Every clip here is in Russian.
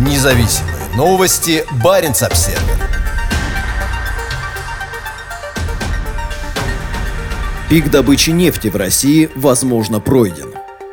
Независимые новости. Барин обсерва Пик добычи нефти в России, возможно, пройден.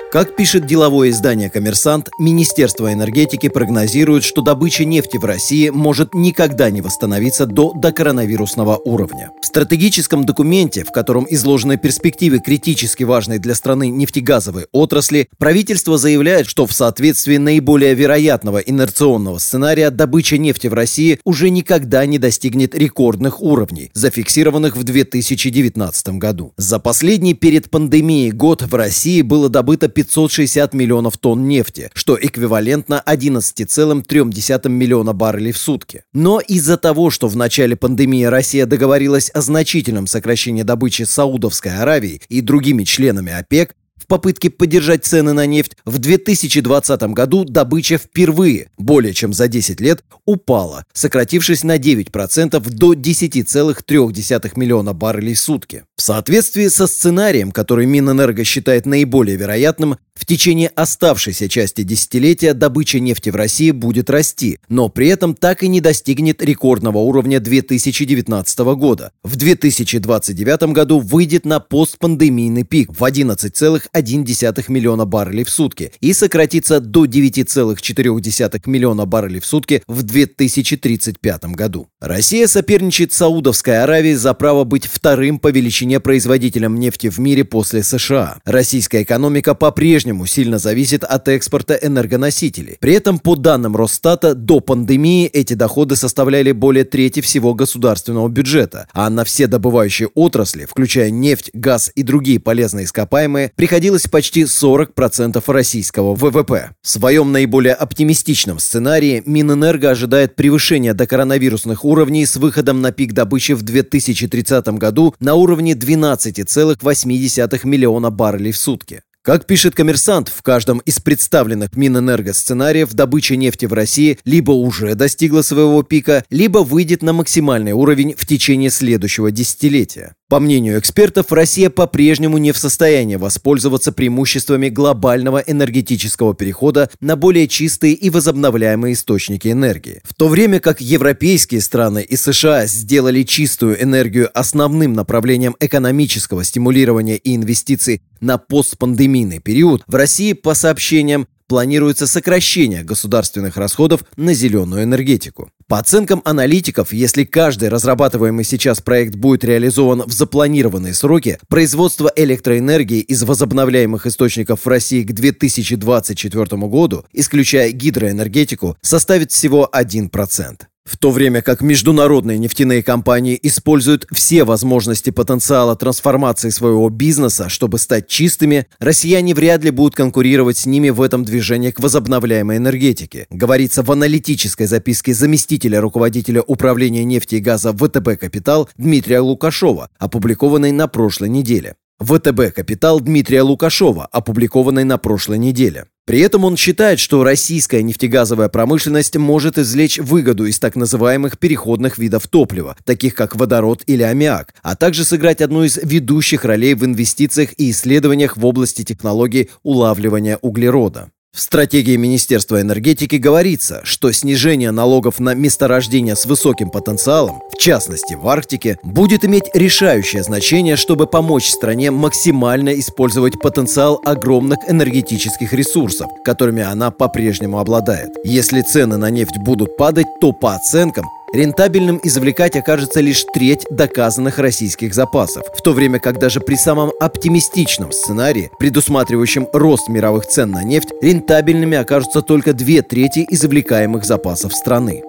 Как пишет деловое издание «Коммерсант», Министерство энергетики прогнозирует, что добыча нефти в России может никогда не восстановиться до докоронавирусного уровня. В стратегическом документе, в котором изложены перспективы критически важной для страны нефтегазовой отрасли, правительство заявляет, что в соответствии наиболее вероятного инерционного сценария добыча нефти в России уже никогда не достигнет рекордных уровней, зафиксированных в 2019 году. За последний перед пандемией год в России было добыто 560 миллионов тонн нефти, что эквивалентно 11,3 миллиона баррелей в сутки. Но из-за того, что в начале пандемии Россия договорилась о значительном сокращении добычи Саудовской Аравии и другими членами ОПЕК, в попытке поддержать цены на нефть, в 2020 году добыча впервые, более чем за 10 лет, упала, сократившись на 9% до 10,3 миллиона баррелей в сутки. В соответствии со сценарием, который Минэнерго считает наиболее вероятным, в течение оставшейся части десятилетия добыча нефти в России будет расти, но при этом так и не достигнет рекордного уровня 2019 года. В 2029 году выйдет на постпандемийный пик в 11,1 миллиона баррелей в сутки и сократится до 9,4 миллиона баррелей в сутки в 2035 году. Россия соперничает Саудовской Аравией за право быть вторым по величине производителем нефти в мире после США. Российская экономика по-прежнему сильно зависит от экспорта энергоносителей. При этом, по данным Росстата, до пандемии эти доходы составляли более трети всего государственного бюджета, а на все добывающие отрасли, включая нефть, газ и другие полезные ископаемые, приходилось почти 40% российского ВВП. В своем наиболее оптимистичном сценарии Минэнерго ожидает превышения до коронавирусных уровней с выходом на пик добычи в 2030 году на уровне 12,8 миллиона баррелей в сутки. Как пишет коммерсант, в каждом из представленных Минэнерго сценариев добыча нефти в России либо уже достигла своего пика, либо выйдет на максимальный уровень в течение следующего десятилетия. По мнению экспертов, Россия по-прежнему не в состоянии воспользоваться преимуществами глобального энергетического перехода на более чистые и возобновляемые источники энергии. В то время как европейские страны и США сделали чистую энергию основным направлением экономического стимулирования и инвестиций на постпандемийный период, в России, по сообщениям, планируется сокращение государственных расходов на зеленую энергетику. По оценкам аналитиков, если каждый разрабатываемый сейчас проект будет реализован в запланированные сроки, производство электроэнергии из возобновляемых источников в России к 2024 году, исключая гидроэнергетику, составит всего 1%. В то время как международные нефтяные компании используют все возможности потенциала трансформации своего бизнеса, чтобы стать чистыми, россияне вряд ли будут конкурировать с ними в этом движении к возобновляемой энергетике, говорится в аналитической записке заместителя руководителя управления нефти и газа ВТБ «Капитал» Дмитрия Лукашова, опубликованной на прошлой неделе. ВТБ «Капитал» Дмитрия Лукашова, опубликованной на прошлой неделе. При этом он считает, что российская нефтегазовая промышленность может извлечь выгоду из так называемых переходных видов топлива, таких как водород или аммиак, а также сыграть одну из ведущих ролей в инвестициях и исследованиях в области технологий улавливания углерода. В стратегии Министерства энергетики говорится, что снижение налогов на месторождения с высоким потенциалом, в частности в Арктике, будет иметь решающее значение, чтобы помочь стране максимально использовать потенциал огромных энергетических ресурсов, которыми она по-прежнему обладает. Если цены на нефть будут падать, то по оценкам Рентабельным извлекать окажется лишь треть доказанных российских запасов, в то время как даже при самом оптимистичном сценарии, предусматривающем рост мировых цен на нефть, рентабельными окажутся только две трети извлекаемых запасов страны.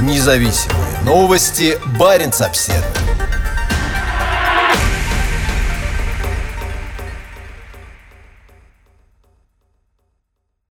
Независимые новости. Барин обседный.